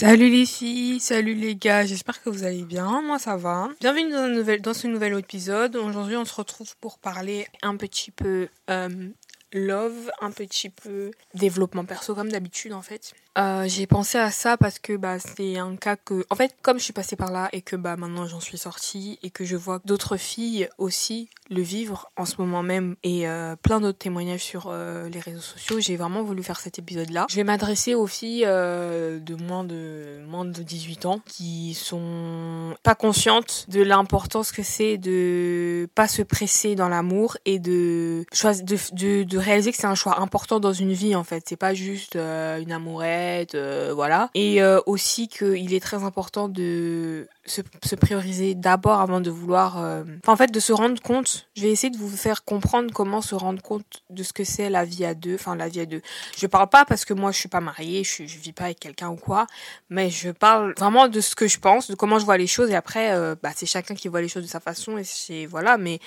Salut les filles, salut les gars, j'espère que vous allez bien, moi ça va. Bienvenue dans, ce nouvel épisode. Aujourd'hui on se retrouve pour parler un petit peu euh, love, un petit peu développement perso comme d'habitude en fait. Euh, j'ai pensé à ça parce que bah, c'est un cas que, en fait, comme je suis passée par là et que bah, maintenant j'en suis sortie et que je vois d'autres filles aussi le vivre en ce moment même et euh, plein d'autres témoignages sur euh, les réseaux sociaux, j'ai vraiment voulu faire cet épisode-là. Je vais m'adresser aux filles de moins de moins de 18 ans qui sont pas conscientes de l'importance que c'est de pas se presser dans l'amour et de, de, de, de réaliser que c'est un choix important dans une vie en fait. C'est pas juste une amourette euh, voilà. Et euh, aussi qu'il est très important de se, se prioriser d'abord avant de vouloir... Euh, enfin, en fait, de se rendre compte. Je vais essayer de vous faire comprendre comment se rendre compte de ce que c'est la vie à deux. Enfin, la vie à deux. Je parle pas parce que moi, je suis pas mariée, je, je vis pas avec quelqu'un ou quoi, mais je parle vraiment de ce que je pense, de comment je vois les choses. Et après, bah, c'est chacun qui voit les choses de sa façon. Et c'est... Voilà, mais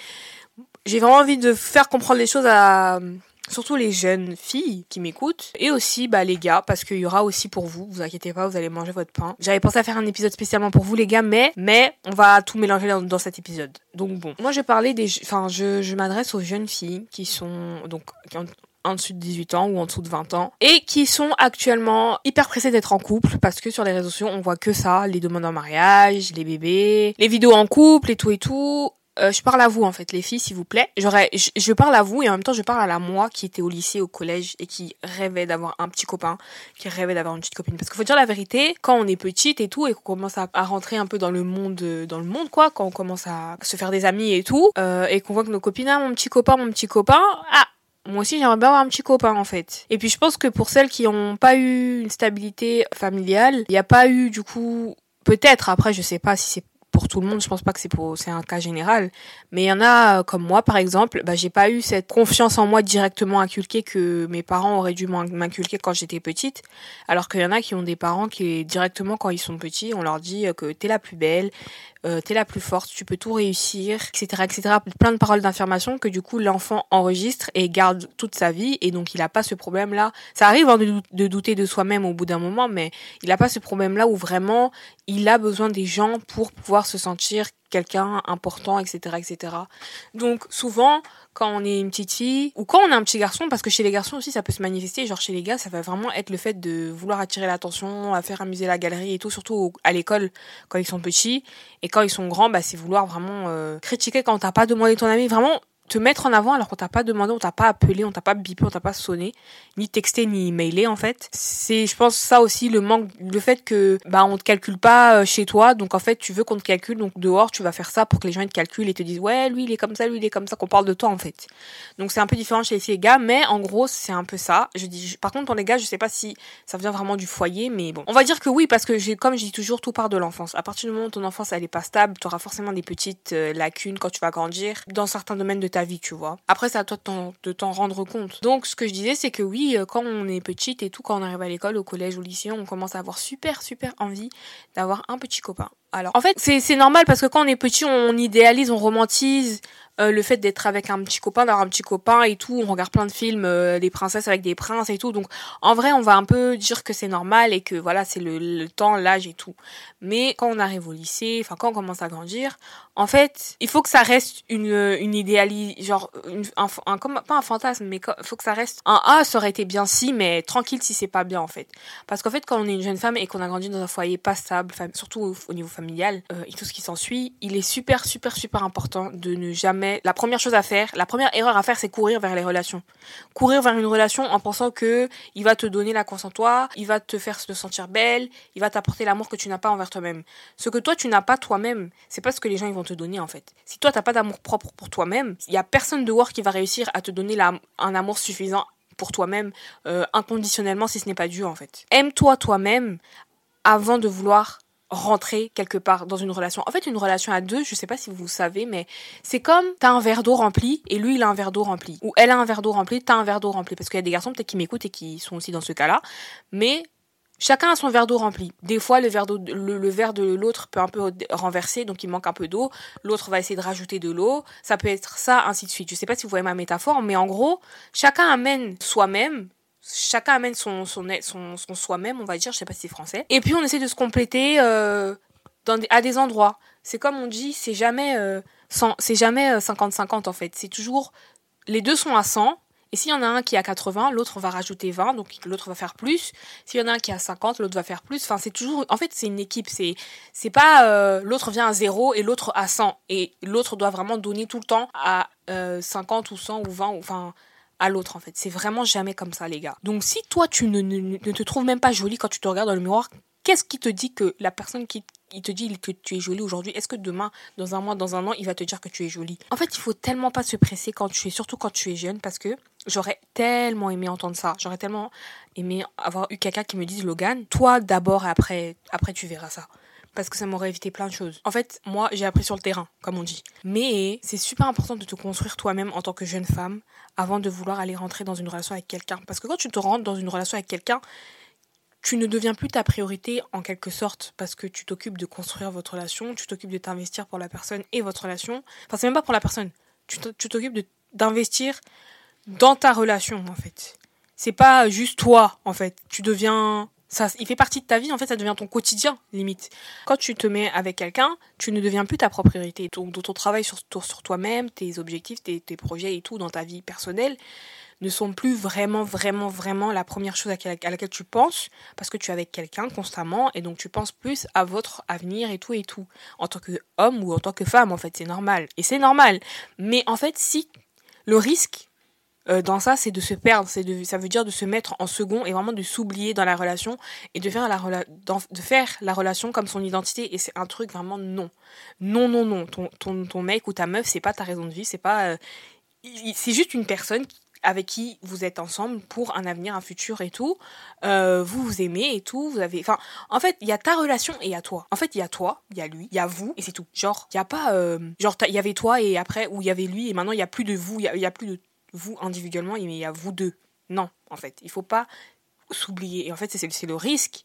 j'ai vraiment envie de faire comprendre les choses à surtout les jeunes filles qui m'écoutent. Et aussi bah les gars parce qu'il y aura aussi pour vous vous inquiétez pas vous allez manger votre pain. J'avais pensé à faire un épisode spécialement pour vous les gars mais on va tout mélanger dans, cet épisode. Donc bon. Moi je parlais des enfin je, m'adresse aux jeunes filles qui sont donc en dessous de 18 ans ou en dessous de 20 ans et qui sont actuellement hyper pressées d'être en couple parce que sur les réseaux sociaux on voit que ça les demandes en mariage les bébés les vidéos en couple et tout et tout euh, je parle à vous en fait, les filles, s'il vous plaît. J'aurais, je, je, parle à vous et en même temps je parle à la moi qui était au lycée, au collège et qui rêvait d'avoir un petit copain, qui rêvait d'avoir une petite copine. Parce qu'il faut dire la vérité, quand on est petite et tout et qu'on commence à, à, rentrer un peu dans le monde, dans le monde quoi, quand on commence à se faire des amis et tout, euh, et qu'on voit que nos copines, ah mon petit copain, mon petit copain, ah moi aussi j'aimerais bien avoir un petit copain en fait. Et puis je pense que pour celles qui n'ont pas eu une stabilité familiale, il n'y a pas eu du coup peut-être après je sais pas si c'est pour tout le monde, je pense pas que c'est pour c'est un cas général, mais il y en a euh, comme moi par exemple, bah j'ai pas eu cette confiance en moi directement inculquée que mes parents auraient dû m'inculquer quand j'étais petite, alors qu'il y en a qui ont des parents qui directement quand ils sont petits, on leur dit euh, que t'es la plus belle, euh, t'es la plus forte, tu peux tout réussir, etc., etc. Plein de paroles d'information que du coup l'enfant enregistre et garde toute sa vie et donc il a pas ce problème-là. Ça arrive hein, de, douter de soi-même au bout d'un moment, mais il a pas ce problème-là où vraiment il a besoin des gens pour pouvoir se sentir quelqu'un important, etc., etc. Donc souvent, quand on est une petite fille ou quand on est un petit garçon, parce que chez les garçons aussi ça peut se manifester, genre chez les gars ça va vraiment être le fait de vouloir attirer l'attention, à faire amuser la galerie et tout, surtout à l'école quand ils sont petits et quand ils sont grands, bah c'est vouloir vraiment euh, critiquer quand t'as pas demandé ton ami, vraiment te mettre en avant alors qu'on t'a pas demandé, on t'a pas appelé, on t'a pas bipé, on t'a pas sonné, ni texté, ni mailé en fait. C'est, je pense, ça aussi le manque, le fait que bah on te calcule pas euh, chez toi, donc en fait tu veux qu'on te calcule, donc dehors tu vas faire ça pour que les gens te calculent et te disent ouais lui il est comme ça, lui il est comme ça, qu'on parle de toi en fait. Donc c'est un peu différent chez les gars, mais en gros c'est un peu ça. Je dis, par contre pour les gars je sais pas si ça vient vraiment du foyer, mais bon, on va dire que oui parce que j'ai, comme je dis toujours, tout part de l'enfance. À partir du moment où ton enfance elle est pas stable, tu auras forcément des petites euh, lacunes quand tu vas grandir dans certains domaines de ta vie, tu vois. Après, c'est à toi de t'en rendre compte. Donc, ce que je disais, c'est que oui, euh, quand on est petite et tout, quand on arrive à l'école, au collège, au lycée, on commence à avoir super, super envie d'avoir un petit copain. Alors, en fait, c'est normal parce que quand on est petit, on idéalise, on romantise euh, le fait d'être avec un petit copain, d'avoir un petit copain et tout. On regarde plein de films, euh, des princesses avec des princes et tout. Donc, en vrai, on va un peu dire que c'est normal et que voilà, c'est le, temps, l'âge et tout. Mais quand on arrive au lycée, enfin quand on commence à grandir, en fait, il faut que ça reste une une idéalie, genre un, pas un fantasme, mais il faut que ça reste un ah ça aurait été bien si, mais tranquille si c'est pas bien en fait. Parce qu'en fait, quand on est une jeune femme et qu'on a grandi dans un foyer pas stable, surtout au, niveau familial euh, et tout ce qui s'ensuit, il est super super super important de ne jamais la première chose à faire, la première erreur à faire, c'est courir vers les relations. Courir vers une relation en pensant que il va te donner la confiance en toi, il va te faire te sentir belle, il va t'apporter l'amour que tu n'as pas envers toi-même. Ce que toi tu n'as pas toi-même, c'est pas ce que les gens ils vont te donner en fait. Si toi t'as pas d'amour propre pour toi-même, il y a personne dehors qui va réussir à te donner un amour suffisant pour toi-même euh, inconditionnellement si ce n'est pas Dieu en fait. Aime-toi toi-même avant de vouloir rentrer quelque part dans une relation. En fait, une relation à deux, je sais pas si vous savez, mais c'est comme t'as un verre d'eau rempli et lui il a un verre d'eau rempli. Ou elle a un verre d'eau rempli, t'as un verre d'eau rempli. Parce qu'il y a des garçons peut-être qui m'écoutent et qui sont aussi dans ce cas-là. Mais chacun a son verre d'eau rempli. Des fois, le verre, de l'autre peut un peu renverser, donc il manque un peu d'eau. L'autre va essayer de rajouter de l'eau. Ça peut être ça, ainsi de suite. Je sais pas si vous voyez ma métaphore, mais en gros, chacun amène soi-même chacun amène son, son, son, son soi-même, on va dire, je sais pas si c'est français. Et puis on essaie de se compléter euh, dans à des endroits. C'est comme on dit, c'est jamais, euh, c'est jamais 50-50 en fait. C'est toujours, les deux sont à 100, et s'il y en a un qui est à 80, l'autre va rajouter 20, donc l'autre va faire plus. S'il y en a un qui est à 50, l'autre va faire plus. Enfin, c'est toujours, en fait, c'est une équipe. C'est, c'est pas euh, l'autre vient à 0 et l'autre à 100. Et l'autre doit vraiment donner tout le temps à 50 ou 100 ou 20, enfin, à l'autre en fait. C'est vraiment jamais comme ça les gars. Donc si toi tu ne, te trouves même pas jolie quand tu te regardes dans le miroir, qu'est-ce qui te dit que la personne qui te dit que tu es jolie aujourd'hui, est-ce que demain, dans un mois, dans un an, il va te dire que tu es jolie? En fait, il faut tellement pas se presser quand tu es, surtout quand tu es jeune, parce que j'aurais tellement aimé entendre ça. J'aurais tellement aimé avoir eu quelqu'un qui me dise, Logan, toi d'abord et après, après tu verras ça parce que ça m'aurait évité plein de choses. En fait, moi, j'ai appris sur le terrain, comme on dit. Mais c'est super important de te construire toi-même en tant que jeune femme avant de vouloir aller rentrer dans une relation avec quelqu'un. Parce que quand tu te rentres dans une relation avec quelqu'un, tu ne deviens plus ta priorité en quelque sorte parce que tu t'occupes de construire votre relation, tu t'occupes de t'investir pour la personne et votre relation. Enfin, c'est même pas pour la personne. Tu t'occupes d'investir dans ta relation en fait. C'est pas juste toi en fait. Tu deviens ça, il fait partie de ta vie, en fait, ça devient ton quotidien, limite. Quand tu te mets avec quelqu'un, tu ne deviens plus ta propre priorité. Ton, ton travail sur, toi-même, tes objectifs, tes, tes, projets et tout dans ta vie personnelle ne sont plus vraiment, vraiment, vraiment la première chose à laquelle, à laquelle tu penses, parce que tu es avec quelqu'un constamment, et donc tu penses plus à votre avenir et tout et tout. En tant qu'homme ou en tant que femme, en fait, c'est normal. Et c'est normal. Mais en fait, si le risque, euh, dans ça, c'est de se perdre, c'est de, ça veut dire de se mettre en second et vraiment de s'oublier dans la relation et de faire la, de faire la relation comme son identité. Et c'est un truc vraiment non. Non, non, non. Ton, ton, ton mec ou ta meuf, c'est pas ta raison de vie, c'est pas, euh, c'est juste une personne avec qui vous êtes ensemble pour un avenir, un futur et tout. Euh, vous vous aimez et tout. Vous avez, enfin, en fait, il y a ta relation et il y a toi. En fait, il y a toi, il y a lui, il y a vous et c'est tout. Genre, il y a pas, genre, il y avait toi et après, ou il y avait lui et maintenant il y a plus de vous, il y, y a plus de vous individuellement, mais il y a vous deux. Non, en fait, il faut pas s'oublier. Et en fait, c'est le risque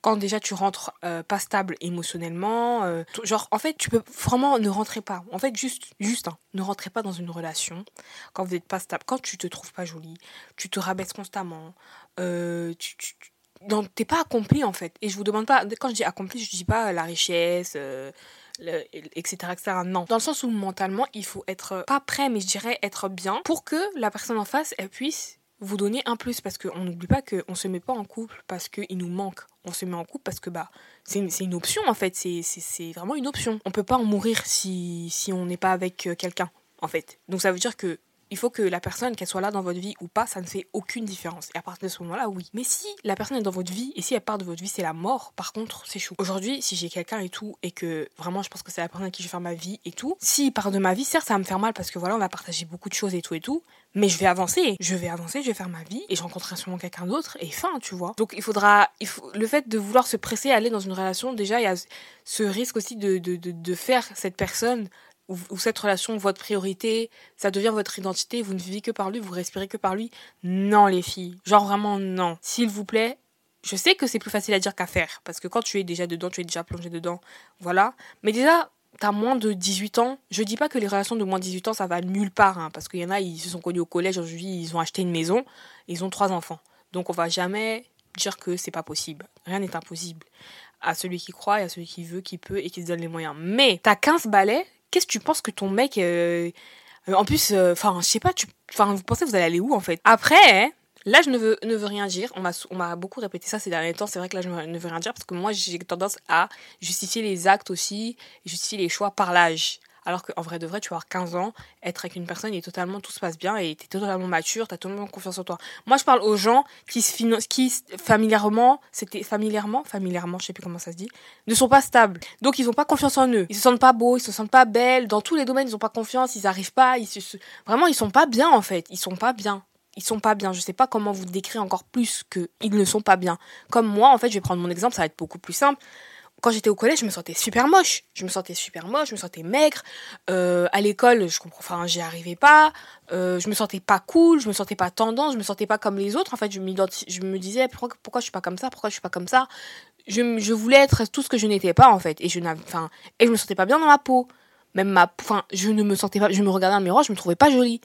quand déjà tu rentres euh, pas stable émotionnellement. Euh, genre, en fait, tu peux vraiment ne rentrer pas. En fait, juste, juste, hein, ne rentrez pas dans une relation quand vous n'êtes pas stable, quand tu te trouves pas jolie, tu te rabaisses constamment, euh, tu, tu t'es pas accompli en fait. Et je vous demande pas, quand je dis accompli, je dis pas la richesse, etc., etc. Non. Dans le sens où mentalement, il faut être pas prêt, mais je dirais être bien pour que la personne en face, elle puisse vous donner un plus. Parce qu'on n'oublie pas qu'on se met pas en couple parce qu'il nous manque. On se met en couple parce que bah, c'est une, une, option en fait. C'est vraiment une option. On peut pas en mourir si, si on n'est pas avec euh, quelqu'un en fait. Donc ça veut dire que il faut que la personne, qu'elle soit là dans votre vie ou pas, ça ne fait aucune différence. Et à partir de ce moment-là, oui. Mais si la personne est dans votre vie et si elle part de votre vie, c'est la mort, par contre, c'est chou. Aujourd'hui, si j'ai quelqu'un et tout, et que vraiment je pense que c'est la personne avec qui je vais faire ma vie et tout, s'il part de ma vie, certes, ça va me faire mal parce que voilà, on va partager beaucoup de choses et tout et tout, mais je vais avancer. Je vais avancer, je vais faire ma vie et je rencontrerai sûrement quelqu'un d'autre et fin, tu vois. Donc il faudra, le fait de vouloir se presser à aller dans une relation, déjà, il y a ce risque aussi de, de, de faire cette personne ou, cette relation votre priorité, ça devient votre identité, vous ne vivez que par lui, vous respirez que par lui. Non, les filles. Genre vraiment non. S'il vous plaît, je sais que c'est plus facile à dire qu'à faire. Parce que quand tu es déjà dedans, tu es déjà plongé dedans. Voilà. Mais déjà, t'as moins de 18 ans. Je dis pas que les relations de moins de 18 ans, ça va nulle part. Hein, parce qu'il y en a, ils se sont connus au collège, aujourd'hui, ils ont acheté une maison, ils ont trois enfants. Donc on va jamais dire que c'est pas possible. Rien n'est impossible à celui qui croit et à celui qui veut, qui peut et qui se donne les moyens. Mais t'as 15 balais, qu'est-ce que tu penses que ton mec euh, euh, en plus euh, enfin je sais pas tu vous pensez que vous allez aller où en fait? Après là je ne veux ne veux rien dire. On m'a beaucoup répété ça ces derniers temps. C'est vrai que là je ne veux rien dire parce que moi j'ai tendance à justifier les actes aussi justifier les choix par l'âge alors qu'en vrai de vrai, tu vas avoir 15 ans, être avec une personne et totalement tout se passe bien et t'es totalement mature, t'as totalement confiance en toi. Moi, je parle aux gens qui se familièrement, c'était familièrement, familièrement, je sais plus comment ça se dit, ne sont pas stables. Donc, ils ont pas confiance en eux. Ils se sentent pas beaux, ils se sentent pas belles. Dans tous les domaines, ils ont pas confiance, ils arrivent pas, vraiment, ils sont pas bien, en fait. Ils sont pas bien ils sont pas bien. Je sais pas comment vous décrire encore plus que ils ne sont pas bien. Comme moi, en fait, je vais prendre mon exemple, ça va être beaucoup plus simple quand j'étais au collège, je me sentais super moche. Je me sentais super moche, je me sentais maigre. Euh, à l'école, je comprends, enfin, j'y arrivais pas. Euh, je me sentais pas cool, je me sentais pas tendance, je me sentais pas comme les autres. En fait, je, me disais pourquoi, pourquoi je suis pas comme ça, pourquoi je suis pas comme ça? Je, voulais être tout ce que je n'étais pas en fait, et je enfin, et je me sentais pas bien dans ma peau. Même ma, enfin, je ne me sentais pas, je me regardais dans le miroir, je me trouvais pas jolie.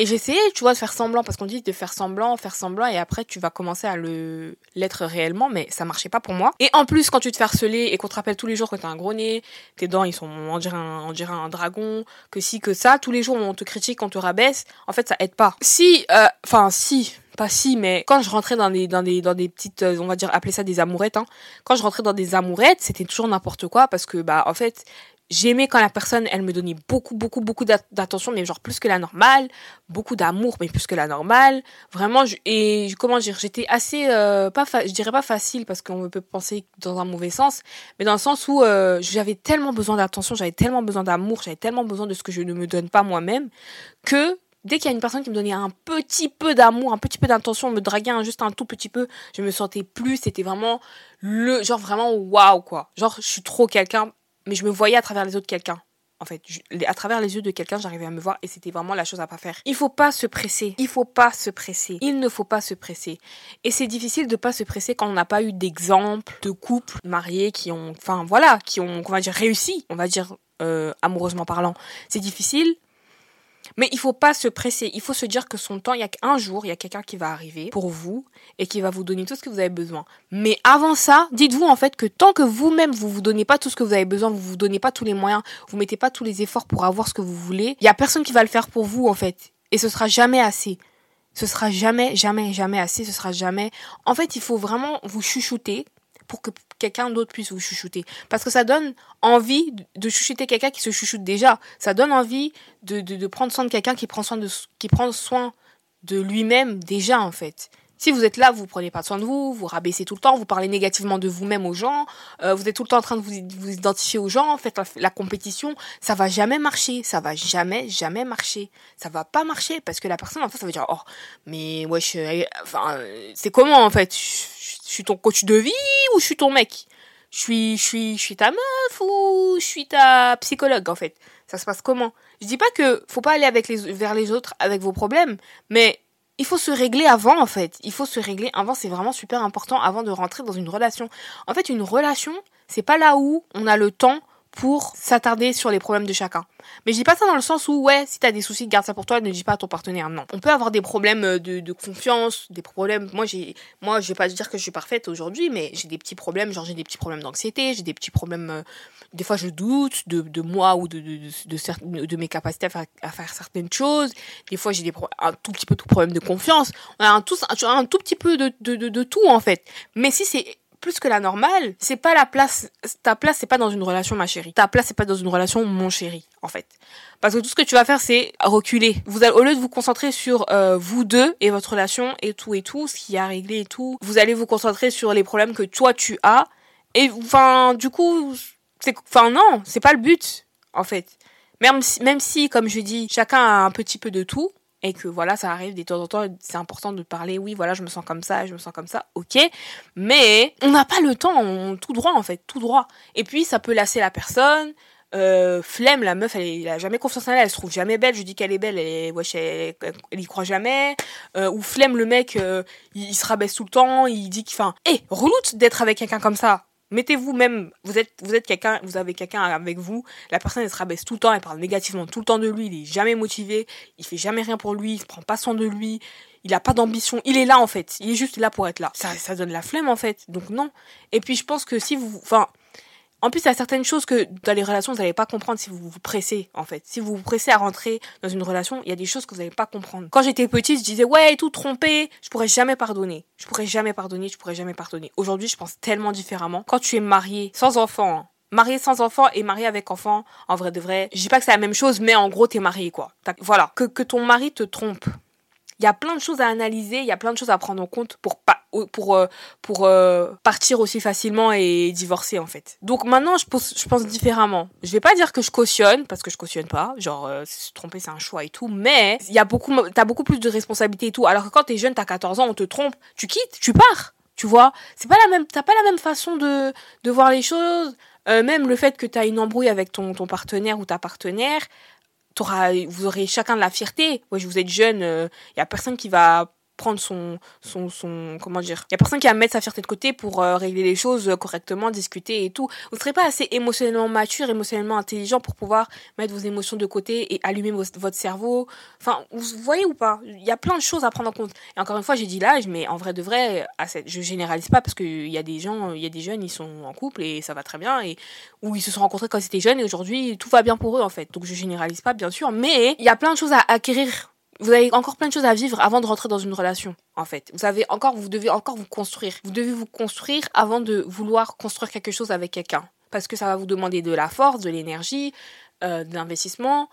Et j'essayais, tu vois, de faire semblant, parce qu'on dit de faire semblant, faire semblant, et après tu vas commencer à le l'être réellement, mais ça marchait pas pour moi. Et en plus, quand tu te fais harceler et qu'on te rappelle tous les jours que t'as un gros nez, tes dents ils sont, on dirait un, on dragon, que si, que ça, tous les jours on te critique, on te rabaisse, en fait ça aide pas. Si, euh, enfin si, pas si, mais quand je rentrais dans des, dans des, dans des petites, euh, on va dire, appeler ça des amourettes, hein. Quand je rentrais dans des amourettes, c'était toujours n'importe quoi parce que, bah, en fait, j'aimais quand la personne, elle me donnait beaucoup, beaucoup, beaucoup d'attention, mais genre plus que la normale, beaucoup d'amour, mais plus que la normale. Vraiment, et comment dire, j'étais assez, euh, pas, je dirais pas facile parce qu'on peut penser dans un mauvais sens, mais dans le sens où euh, j'avais tellement besoin d'attention, j'avais tellement besoin d'amour, j'avais tellement besoin de ce que je ne me donne pas moi-même, que dès qu'il y a une personne qui me donnait un petit peu d'amour, un petit peu d'intention, me draguait juste un tout petit peu, je me sentais plus, c'était vraiment le, genre vraiment waouh quoi. Genre, je suis trop quelqu'un mais je me voyais à travers les yeux de quelqu'un. En fait, à travers les yeux de quelqu'un, j'arrivais à me voir et c'était vraiment la chose à pas faire. Il faut pas se presser. Il faut pas se presser. Il ne faut pas se presser. Et c'est difficile de pas se presser quand on n'a pas eu d'exemple de couples mariés qui ont, enfin voilà, qui ont, on va dire réussi, on va dire euh, amoureusement parlant. C'est difficile mais il faut pas se presser. Il faut se dire que son temps, il y a qu'un jour, il y a quelqu'un qui va arriver pour vous et qui va vous donner tout ce que vous avez besoin. Mais avant ça, dites-vous en fait que tant que vous-même vous vous donnez pas tout ce que vous avez besoin, vous vous donnez pas tous les moyens, vous mettez pas tous les efforts pour avoir ce que vous voulez, il y a personne qui va le faire pour vous en fait. Et ce sera jamais assez. Ce sera jamais, jamais, jamais assez. Ce sera jamais. En fait, il faut vraiment vous chuchoter pour que quelqu'un d'autre puisse vous chuchoter. Parce que ça donne envie de chuchoter quelqu'un qui se chuchote déjà. Ça donne envie de, de, de prendre soin de quelqu'un qui prend soin de, qui prend soin de lui-même déjà, en fait. Si vous êtes là, vous prenez pas soin de vous, vous rabaissez tout le temps, vous parlez négativement de vous-même aux gens, euh, vous êtes tout le temps en train de vous, identifier aux gens, faites la, la, compétition, ça va jamais marcher, ça va jamais, jamais marcher. Ça va pas marcher parce que la personne en fait, ça va dire, oh, mais wesh, enfin, c'est comment en fait? je suis ton coach de vie ou je suis ton mec? Je suis, je suis, je suis ta meuf ou je suis ta psychologue en fait? Ça se passe comment? Je dis pas que faut pas aller avec les, vers les autres avec vos problèmes, mais il faut se régler avant en fait. Il faut se régler avant, c'est vraiment super important avant de rentrer dans une relation. En fait, une relation, c'est pas là où on a le temps pour s'attarder sur les problèmes de chacun. Mais je dis pas ça dans le sens où, ouais, si t'as des soucis, garde ça pour toi, ne dis pas à ton partenaire. Non. On peut avoir des problèmes euh, de, confiance, des problèmes. Moi, j'ai, moi, je vais pas dire que je suis parfaite aujourd'hui, mais j'ai des petits problèmes, genre j'ai des petits problèmes d'anxiété, j'ai des petits problèmes, euh, des fois je doute de, de moi ou de, de, de, de, mes capacités à faire, certaines choses. Des fois, j'ai des un tout petit peu de problèmes de confiance. On a un tout, un tout petit peu de, de tout, en fait. Mais si c'est plus que la normale, c'est pas la place, ta place c'est pas dans une relation ma chérie. Ta place c'est pas dans une relation mon chéri, en fait. Parce que tout ce que tu vas faire c'est reculer. Vous allez, au lieu de vous concentrer sur euh, vous deux et votre relation et tout et tout, ce qui a réglé et tout, vous allez vous concentrer sur les problèmes que toi tu as. Et enfin, du coup, c'est, enfin non, c'est pas le but, en fait. Même si, même si, comme je dis, chacun a un petit peu de tout, et que voilà, ça arrive de temps en temps, c'est important de parler, oui, voilà, je me sens comme ça, je me sens comme ça, ok, mais on n'a pas le temps, on, tout droit en fait, tout droit. Et puis ça peut lasser la personne, euh, flemme, la meuf, elle, elle, a jamais confiance en elle, elle se trouve jamais belle. Je dis qu'elle est belle, elle, wesh, elle, elle, y croit jamais. Euh, ou flemme, le mec, euh, il, se rabaisse tout le temps, il dit qu'il, enfin, hé, hey, reloute d'être avec quelqu'un comme ça. Mettez-vous même, vous êtes, vous êtes quelqu'un, vous avez quelqu'un avec vous, la personne elle se rabaisse tout le temps, elle parle négativement tout le temps de lui, il est jamais motivé, il fait jamais rien pour lui, il se prend pas soin de lui, il a pas d'ambition, il est là en fait, il est juste là pour être là. Ça, ça donne la flemme en fait, donc non. Et puis je pense que si vous, enfin, en plus, il y a certaines choses que dans les relations, vous n'allez pas comprendre si vous vous pressez, en fait. Si vous vous pressez à rentrer dans une relation, il y a des choses que vous n'allez pas comprendre. Quand j'étais petite, je disais, ouais, tout trompé, je pourrais jamais pardonner. Je pourrais jamais pardonner, je pourrais jamais pardonner. Aujourd'hui, je pense tellement différemment. Quand tu es marié, sans enfant, hein, marié sans enfant et marié avec enfant, en vrai de vrai, je dis pas que c'est la même chose, mais en gros, t'es marié, quoi. Voilà. Que, que ton mari te trompe. Il y a plein de choses à analyser, il y a plein de choses à prendre en compte pour pas pour euh, pour euh, partir aussi facilement et divorcer en fait. Donc maintenant je pense je pense différemment. Je vais pas dire que je cautionne parce que je cautionne pas, genre euh, se tromper c'est un choix et tout, mais il y a beaucoup t'as beaucoup plus de responsabilités et tout. Alors que quand t'es jeune, t'as 14 ans, on te trompe, tu quittes, tu pars. Tu vois, c'est pas la même t'as pas la même façon de de voir les choses. Même le fait que t'as une embrouille avec ton ton partenaire ou ta partenaire, t'auras vous aurez chacun de la fierté. Ouais, vous êtes jeune, il y a personne qui va prendre son, son, son, comment dire, il y a personne qui va mettre sa fierté de côté pour euh, régler les choses correctement, discuter et tout. Vous ne serez pas assez émotionnellement mature, émotionnellement intelligent pour pouvoir mettre vos émotions de côté et allumer votre cerveau. Enfin, vous voyez ou pas? Il y a plein de choses à prendre en compte. Et encore une fois, j'ai dit l'âge, mais en vrai de vrai, à cette, je généralise pas parce qu'il y a des gens, il y a des jeunes, ils sont en couple et ça va très bien et où ils se sont rencontrés quand ils étaient jeunes et aujourd'hui tout va bien pour eux en fait. Donc je généralise pas bien sûr, mais il y a plein de choses à acquérir vous avez encore plein de choses à vivre avant de rentrer dans une relation, en fait. Vous avez encore, vous devez encore vous construire. Vous devez vous construire avant de vouloir construire quelque chose avec quelqu'un. Parce que ça va vous demander de la force, de l'énergie, euh, de l'investissement.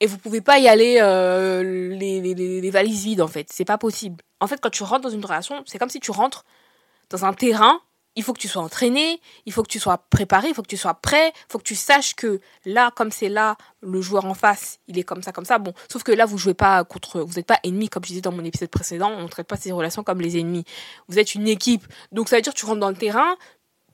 Et vous pouvez pas y aller euh, les, les, les, valises vides, en fait. C'est pas possible. En fait, quand tu rentres dans une relation, c'est comme si tu rentres dans un terrain il faut que tu sois entraîné, il faut que tu sois préparé, il faut que tu sois prêt, il faut que tu saches que là, comme c'est là, le joueur en face, il est comme ça, comme ça. Bon, sauf que là, vous jouez pas contre, vous n'êtes pas ennemis, comme je disais dans mon épisode précédent, on ne traite pas ces relations comme les ennemis. Vous êtes une équipe. Donc ça veut dire que tu rentres dans le terrain,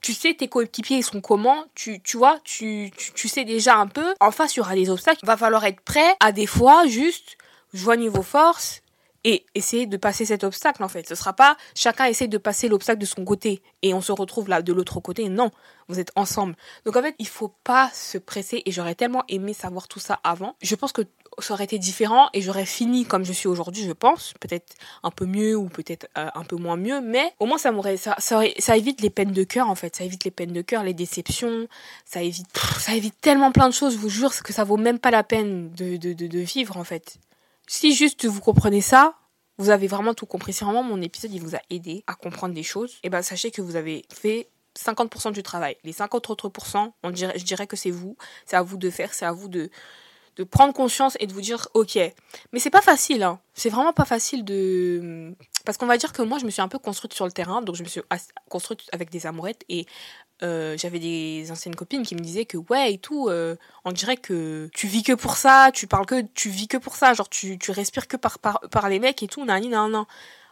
tu sais tes coéquipiers ils sont comment, tu, tu vois, tu, tu, tu sais déjà un peu. En face, il y aura des obstacles. Il va falloir être prêt à des fois juste joignez vos forces, et essayer de passer cet obstacle en fait. Ce sera pas chacun essaie de passer l'obstacle de son côté et on se retrouve là de l'autre côté. Non, vous êtes ensemble. Donc en fait, il faut pas se presser et j'aurais tellement aimé savoir tout ça avant. Je pense que ça aurait été différent et j'aurais fini comme je suis aujourd'hui, je pense, peut-être un peu mieux ou peut-être euh, un peu moins mieux, mais au moins ça m'aurait ça, ça, évite les peines de cœur en fait, ça évite les peines de cœur, les déceptions, ça évite ça évite tellement plein de choses, je vous jure que ça vaut même pas la peine de, de, de vivre en fait. Si juste vous comprenez ça, vous avez vraiment tout compris. Si vraiment mon épisode il vous a aidé à comprendre des choses, et eh ben sachez que vous avez fait 50% du travail. Les 50 autres on je dirais que c'est vous. C'est à vous de faire, c'est à vous de, de prendre conscience et de vous dire ok. Mais c'est pas facile, hein. C'est vraiment pas facile de. Parce qu'on va dire que moi, je me suis un peu construite sur le terrain, donc je me suis construite avec des amourettes et euh, j'avais des anciennes copines qui me disaient que ouais et tout, euh, on dirait que tu vis que pour ça, tu parles que, tu vis que pour ça, genre tu, tu respires que par, par, par les mecs et tout, nan, nan, nan.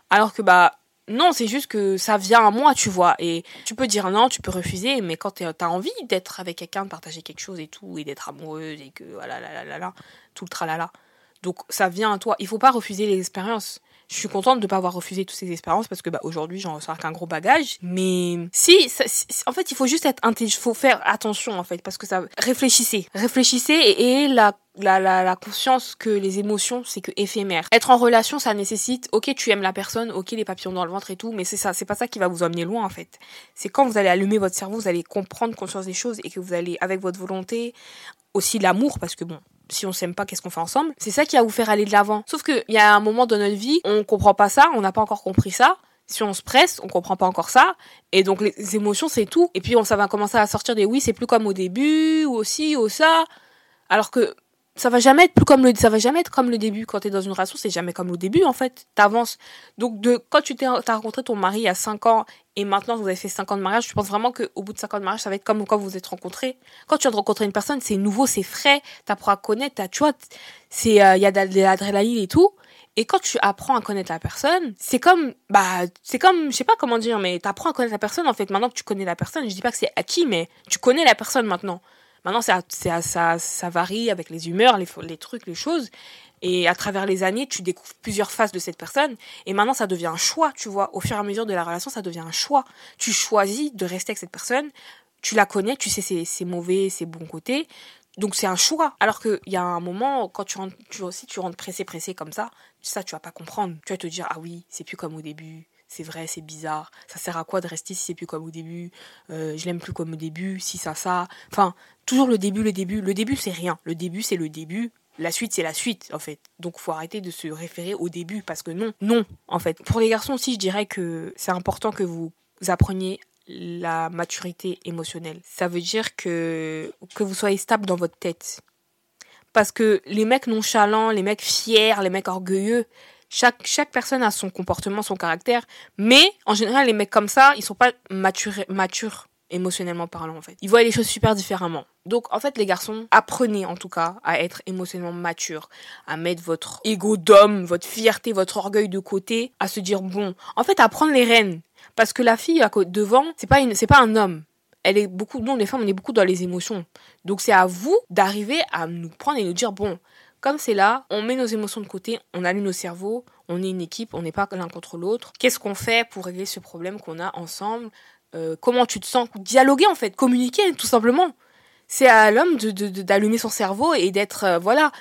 Alors que bah non, c'est juste que ça vient à moi, tu vois. Et tu peux dire non, tu peux refuser, mais quand t'as envie d'être avec quelqu'un, de partager quelque chose et tout, et d'être amoureuse, et que voilà, là, là, là, là, tout le tralala. Donc ça vient à toi. Il faut pas refuser les expériences je suis contente de ne pas avoir refusé toutes ces expériences parce que bah, aujourd'hui j'en ressors avec un gros bagage. Mais si, en fait, il faut juste être intelligent, faut faire attention en fait parce que ça réfléchissez, réfléchissez et, la la, la, la, conscience que les émotions, c'est que éphémère. Être en relation, ça nécessite, ok, tu aimes la personne, ok, les papillons dans le ventre et tout, mais c'est ça, c'est pas ça qui va vous amener loin, en fait. C'est quand vous allez allumer votre cerveau, vous allez comprendre conscience des choses et que vous allez, avec votre volonté, aussi l'amour, parce que bon, si on s'aime pas, qu'est-ce qu'on fait ensemble? C'est ça qui va vous faire aller de l'avant. Sauf qu'il y a un moment dans notre vie, on comprend pas ça, on n'a pas encore compris ça. Si on se presse, on comprend pas encore ça. Et donc les émotions, c'est tout. Et puis on ça va commencer à sortir des oui, c'est plus comme au début, ou aussi, ou ça. Alors que ça va jamais être plus comme le ça va jamais être comme le début. Quand tu es dans une relation c'est jamais comme au début en fait. T'avances. Donc de quand tu t'es as rencontré ton mari à 5 ans et maintenant vous avez fait 5 ans de mariage je pense vraiment qu'au bout de 5 ans de mariage ça va être comme quand vous vous êtes rencontrés? Quand tu viens de rencontrer une personne c'est nouveau c'est frais t'apprends à connaître tu vois c'est euh, il y a de l'adrénaline et tout. Et quand tu apprends à connaître la personne, c'est comme, bah, c'est comme, je sais pas comment dire, mais t'apprends à connaître la personne, en fait. Maintenant que tu connais la personne, je dis pas que c'est acquis, mais tu connais la personne maintenant. Maintenant, ça, ça, ça varie avec les humeurs, les, les trucs, les choses. Et à travers les années, tu découvres plusieurs faces de cette personne. Et maintenant, ça devient un choix, tu vois. Au fur et à mesure de la relation, ça devient un choix. Tu choisis de rester avec cette personne. Tu la connais, tu sais ses, ses mauvais, ses bons côtés. Donc c'est un choix. Alors qu'il y a un moment, quand tu rentres, tu, tu rentres pressé, pressé comme ça, ça, tu vas pas comprendre. Tu vas te dire, ah oui, c'est plus comme au début c'est vrai, c'est bizarre. Ça sert à quoi de rester si c'est plus comme au début? Euh, Je l'aime plus comme au début, si ça, ça. Enfin, toujours le début, le début. Le début, c'est rien. Le début, c'est le début. La suite, c'est la suite, en fait. Donc, faut arrêter de se référer au début parce que non, non, en fait. Pour les garçons aussi, je dirais que c'est important que vous appreniez la maturité émotionnelle. Ça veut dire que, que vous soyez stable dans votre tête. Parce que les mecs nonchalants, les mecs fiers, les mecs orgueilleux, chaque, chaque personne a son comportement, son caractère. Mais, en général, les mecs comme ça, ils sont pas matures, émotionnellement parlant, en fait. Ils voient les choses super différemment. Donc, en fait, les garçons, apprenez, en tout cas, à être émotionnellement matures, à mettre votre ego d'homme, votre fierté, votre orgueil de côté, à se dire, bon, en fait, à prendre les rênes. Parce que la fille, à devant, c'est pas une, c'est pas un homme. Elle est beaucoup, nous, les femmes, on est beaucoup dans les émotions. Donc, c'est à vous d'arriver à nous prendre et nous dire, bon, comme c'est là, on met nos émotions de côté, on allume nos cerveaux, on est une équipe, on n'est pas l'un contre l'autre. Qu'est-ce qu'on fait pour régler ce problème qu'on a ensemble? Euh, Comment tu te sens? Dialoguer en fait, communiquer tout simplement. C'est à l'homme d'allumer son cerveau et d'être, euh, voilà,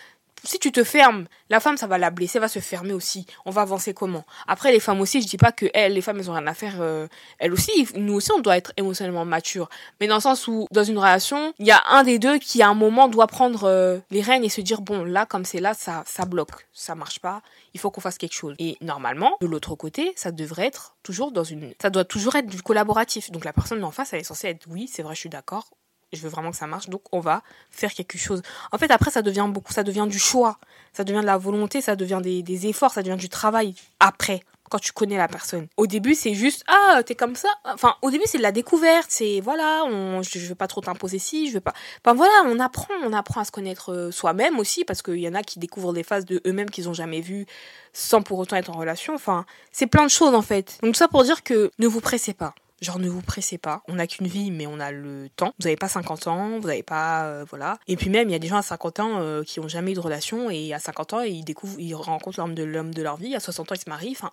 si tu te fermes, la femme, ça va la blesser, va se fermer aussi. On va avancer comment? Après, les femmes aussi, je dis pas que elles, les femmes, elles ont rien à faire. Euh, elles aussi, nous aussi, on doit être émotionnellement mature. Mais dans le sens où, dans une relation, il y a un des deux qui, à un moment, doit prendre euh, les rênes et se dire bon, là, comme c'est là, ça, ça bloque, ça marche pas. Il faut qu'on fasse quelque chose. Et normalement, de l'autre côté, ça devrait être toujours dans une, ça doit toujours être du collaboratif. Donc la personne en face, elle est censée être oui, c'est vrai, je suis d'accord je veux vraiment que ça marche, donc on va faire quelque chose. En fait, après, ça devient beaucoup, ça devient du choix, ça devient de la volonté, ça devient des, efforts, ça devient du travail après, quand tu connais la personne. Au début, c'est juste, ah, t'es comme ça. Enfin, au début, c'est de la découverte, c'est, voilà, on, je, veux pas trop t'imposer si, je veux pas. Enfin, voilà, on apprend, on apprend à se connaître euh, soi-même aussi, parce qu'il y en a qui découvrent des phases de eux-mêmes qu'ils ont jamais vues, sans pour autant être en relation. Enfin, c'est plein de choses, en fait. Donc, ça pour dire que ne vous pressez pas. Genre ne vous pressez pas, on n'a qu'une vie mais on a le temps. Vous n'avez pas 50 ans, vous n'avez pas euh, voilà. Et puis même il y a des gens à 50 ans euh, qui ont jamais eu de relation et à 50 ans ils découvrent ils rencontrent l'homme de l'homme de leur vie, à 60 ans ils se marient, enfin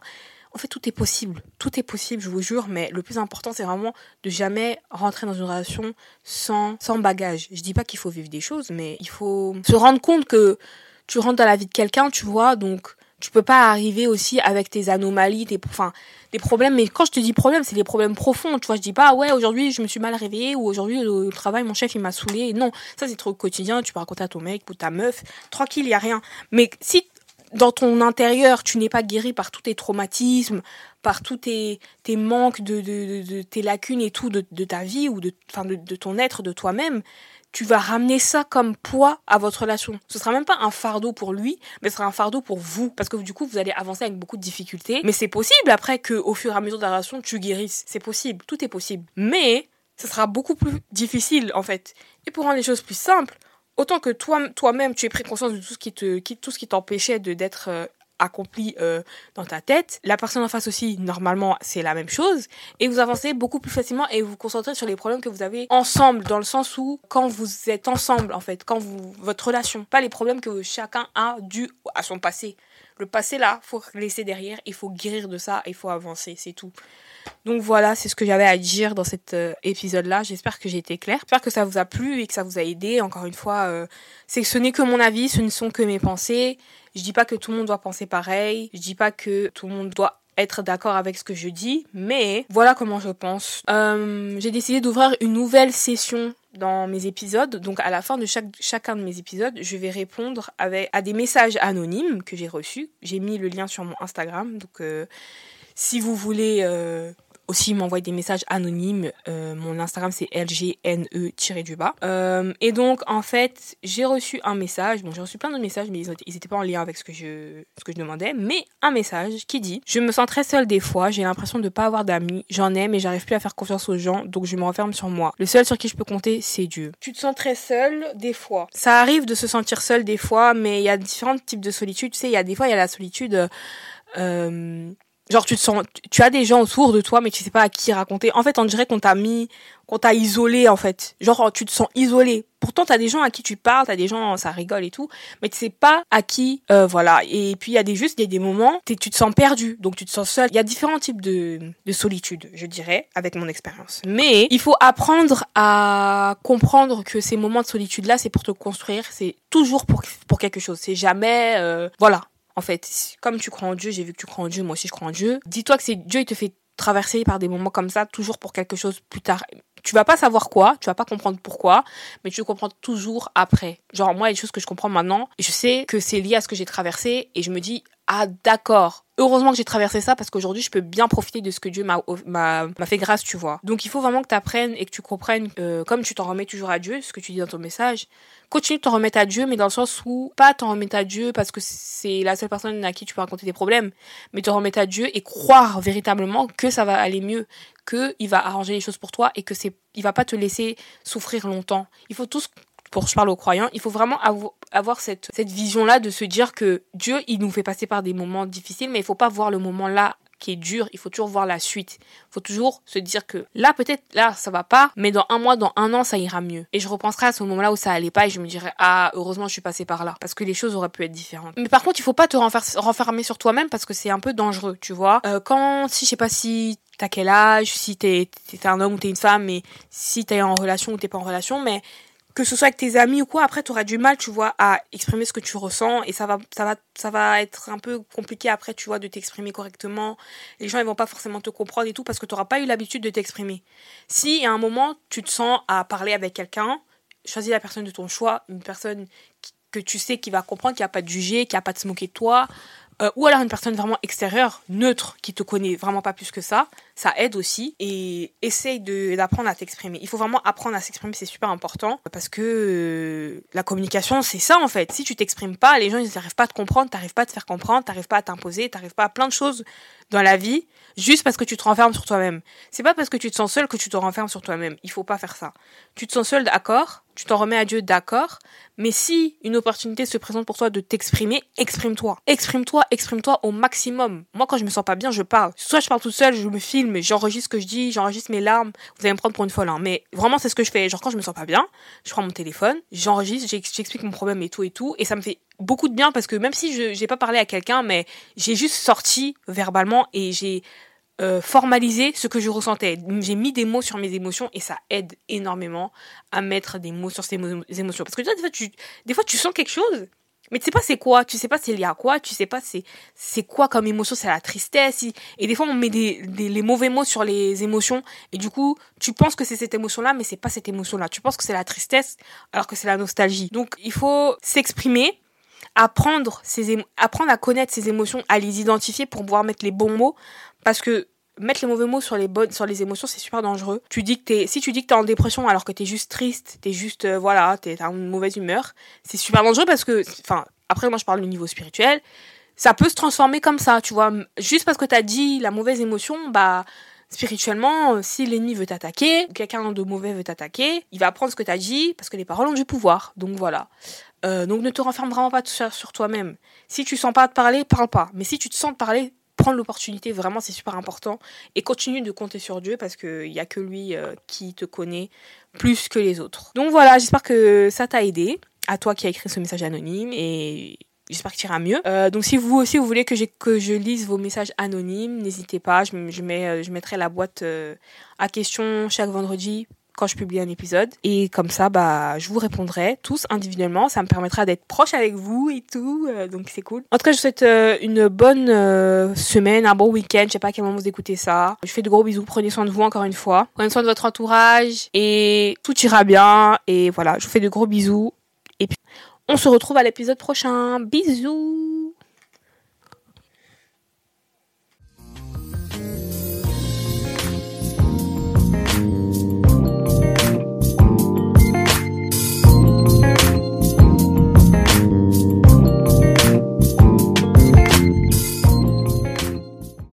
en fait tout est possible, tout est possible, je vous jure, mais le plus important c'est vraiment de jamais rentrer dans une relation sans sans bagage. Je dis pas qu'il faut vivre des choses mais il faut se rendre compte que tu rentres dans la vie de quelqu'un, tu vois, donc tu peux pas arriver aussi avec tes anomalies, tes, enfin, des problèmes. Mais quand je te dis problème, c'est des problèmes profonds. Tu vois, je dis pas, ouais, aujourd'hui, je me suis mal réveillée ou aujourd'hui, au travail, mon chef, il m'a saoulé. Non, ça, c'est trop quotidien. Tu peux raconter à ton mec ou ta meuf. Tranquille, il y a rien. Mais si dans ton intérieur, tu n'es pas guéri par tous tes traumatismes, par tous tes, tes manques de, de, tes lacunes et tout de, ta vie ou de, enfin de ton être, de toi-même, tu vas ramener ça comme poids à votre relation. Ce sera même pas un fardeau pour lui, mais ce sera un fardeau pour vous. Parce que du coup, vous allez avancer avec beaucoup de difficultés. Mais c'est possible après que, au fur et à mesure de la relation, tu guérisses. C'est possible. Tout est possible. Mais, ce sera beaucoup plus difficile, en fait. Et pour rendre les choses plus simples, autant que toi, toi-même, tu aies pris conscience de tout ce qui te, tout ce qui t'empêchait de, d'être euh, accompli euh, dans ta tête. La personne en face aussi, normalement, c'est la même chose. Et vous avancez beaucoup plus facilement et vous vous concentrez sur les problèmes que vous avez ensemble, dans le sens où quand vous êtes ensemble, en fait, quand vous, votre relation, pas les problèmes que chacun a dû à son passé. Le passé, là, faut laisser derrière, il faut guérir de ça, il faut avancer, c'est tout. Donc voilà, c'est ce que j'avais à dire dans cet euh, épisode-là. J'espère que j'ai été claire. J'espère que ça vous a plu et que ça vous a aidé. Encore une fois, euh, c'est que ce n'est que mon avis, ce ne sont que mes pensées. Je dis pas que tout le monde doit penser pareil. Je dis pas que tout le monde doit être d'accord avec ce que je dis, mais voilà comment je pense. Euh, j'ai décidé d'ouvrir une nouvelle session dans mes épisodes. Donc à la fin de chacun de mes épisodes, je vais répondre à des messages anonymes que j'ai reçus. J'ai mis le lien sur mon Instagram. Donc si vous voulez euh, aussi m'envoyer des messages anonymes. Euh, mon Instagram c'est lgne-du-bas. Euh, et donc en fait j'ai reçu un message. Bon j'ai reçu plein de messages mais ils n'étaient pas en lien avec ce que je ce que je demandais. Mais un message qui dit je me sens très seule des fois. J'ai l'impression de pas avoir d'amis. J'en ai mais j'arrive plus à faire confiance aux gens donc je me referme sur moi. Le seul sur qui je peux compter c'est Dieu. Tu te sens très seule des fois. Ça arrive de se sentir seule des fois mais il y a différents types de solitude. Tu sais il y a des fois il y a la solitude euh, Genre tu te sens, tu as des gens autour de toi mais tu sais pas à qui raconter. En fait, on dirait qu'on t'a mis, qu'on t'a isolé en fait. Genre tu te sens isolé. Pourtant t'as des gens à qui tu parles, t'as des gens, ça rigole et tout, mais tu sais pas à qui, euh, voilà. Et puis il y a des juste, il y a des moments, tu te sens perdu, donc tu te sens seul. Il y a différents types de, de solitude, je dirais, avec mon expérience. Mais il faut apprendre à comprendre que ces moments de solitude là, c'est pour te construire, c'est toujours pour pour quelque chose. C'est jamais, euh, voilà en fait, comme tu crois en Dieu, j'ai vu que tu crois en Dieu, moi aussi je crois en Dieu. Dis-toi que c'est Dieu, il te fait traverser par des moments comme ça, toujours pour quelque chose plus tard. Tu vas pas savoir quoi, tu vas pas comprendre pourquoi, mais tu comprends toujours après. Genre, moi, les choses que je comprends maintenant, je sais que c'est lié à ce que j'ai traversé et je me dis, ah, d'accord, heureusement que j'ai traversé ça parce qu'aujourd'hui je peux bien profiter de ce que Dieu m'a fait grâce tu vois. Donc il faut vraiment que tu apprennes et que tu comprennes euh, comme tu t'en remets toujours à Dieu ce que tu dis dans ton message continue de t'en remettre à Dieu mais dans le sens où pas t'en remettre à Dieu parce que c'est la seule personne à qui tu peux raconter tes problèmes mais te remettre à Dieu et croire véritablement que ça va aller mieux que il va arranger les choses pour toi et que c'est il va pas te laisser souffrir longtemps. Il faut tous pour je parle aux croyants, il faut vraiment avoir cette, cette vision-là de se dire que Dieu, il nous fait passer par des moments difficiles, mais il faut pas voir le moment là qui est dur, il faut toujours voir la suite. Il faut toujours se dire que là, peut-être, là, ça va pas, mais dans un mois, dans un an, ça ira mieux. Et je repenserai à ce moment-là où ça allait pas et je me dirais, ah, heureusement, je suis passée par là. Parce que les choses auraient pu être différentes. Mais par contre, il faut pas te renfermer sur toi-même parce que c'est un peu dangereux, tu vois. Euh, quand, si, je sais pas si t'as quel âge, si t'es, t'es un homme ou t'es une femme, mais si t'es en relation ou t'es pas en relation, mais que ce soit avec tes amis ou quoi, après tu auras du mal, tu vois, à exprimer ce que tu ressens et ça va, ça va, ça va être un peu compliqué après, tu vois, de t'exprimer correctement. Les gens ils vont pas forcément te comprendre et tout parce que tu n'auras pas eu l'habitude de t'exprimer. Si à un moment tu te sens à parler avec quelqu'un, choisis la personne de ton choix, une personne que tu sais qui va comprendre, qui va pas te juger, qui va pas te se moquer de toi, euh, ou alors une personne vraiment extérieure, neutre, qui te connaît vraiment pas plus que ça, ça aide aussi. Et essaye d'apprendre à t'exprimer. Il faut vraiment apprendre à s'exprimer, c'est super important parce que euh, la communication, c'est ça en fait. Si tu t'exprimes pas, les gens ils n'arrivent pas à te comprendre, t'arrives pas à te faire comprendre, t'arrives pas à t'imposer, t'arrives pas à plein de choses dans la vie juste parce que tu te renfermes sur toi-même. C'est pas parce que tu te sens seul que tu te renfermes sur toi-même. Il faut pas faire ça. Tu te sens seul, d'accord. Tu t'en remets à Dieu, d'accord. Mais si une opportunité se présente pour toi de t'exprimer, exprime-toi. Exprime-toi, exprime-toi au maximum. Moi, quand je me sens pas bien, je parle. Soit je parle toute seule, je me filme, j'enregistre ce que je dis, j'enregistre mes larmes. Vous allez me prendre pour une folle, hein. Mais vraiment, c'est ce que je fais. Genre, quand je me sens pas bien, je prends mon téléphone, j'enregistre, j'explique mon problème et tout et tout. Et ça me fait beaucoup de bien parce que même si je n'ai pas parlé à quelqu'un, mais j'ai juste sorti verbalement et j'ai euh, formalisé ce que je ressentais. J'ai mis des mots sur mes émotions et ça aide énormément à mettre des mots sur ces émotions. Parce que des fois, tu, des fois, tu sens quelque chose, mais tu sais pas c'est quoi, tu sais pas c'est lié à quoi, tu sais pas c'est c'est quoi comme émotion, c'est la tristesse. Et des fois on met des, des, les mauvais mots sur les émotions et du coup tu penses que c'est cette émotion-là, mais c'est pas cette émotion-là. Tu penses que c'est la tristesse alors que c'est la nostalgie. Donc il faut s'exprimer apprendre, ses apprendre à connaître ses émotions, à les identifier pour pouvoir mettre les bons mots. Parce que mettre les mauvais mots sur les bonnes, sur les émotions, c'est super dangereux. Tu dis que t'es, si tu dis que t'es en dépression alors que t'es juste triste, t'es juste, euh, voilà, t'es, une mauvaise humeur, c'est super dangereux parce que, enfin, après moi je parle du niveau spirituel, ça peut se transformer comme ça, tu vois. Juste parce que t'as dit la mauvaise émotion, bah, spirituellement, si l'ennemi veut t'attaquer, quelqu'un de mauvais veut t'attaquer, il va apprendre ce que t'as dit parce que les paroles ont du pouvoir. Donc voilà. Euh, donc ne te renferme vraiment pas sur, toi-même. Si tu sens pas de parler, parle pas. Mais si tu te sens de parler, prends l'opportunité, vraiment c'est super important. Et continue de compter sur Dieu parce qu'il n'y a que lui euh, qui te connaît plus que les autres. Donc voilà, j'espère que ça t'a aidé. À toi qui as écrit ce message anonyme et J'espère que tu iras mieux. Euh, donc si vous aussi vous voulez que, je lise vos messages anonymes, n'hésitez pas. Je, je, mets, je mettrai la boîte à questions chaque vendredi quand je publie un épisode. Et comme ça, bah, je vous répondrai tous individuellement. Ça me permettra d'être proche avec vous et tout. Euh, donc c'est cool. En tout cas, je vous souhaite euh, une bonne euh, semaine, un bon week-end. Je sais pas à quel moment vous écoutez ça. Je fais de gros bisous. Prenez soin de vous encore une fois. Prenez soin de votre entourage et tout ira bien. Et voilà, je vous fais de gros bisous. Et puis, on se retrouve à l'épisode prochain. Bisous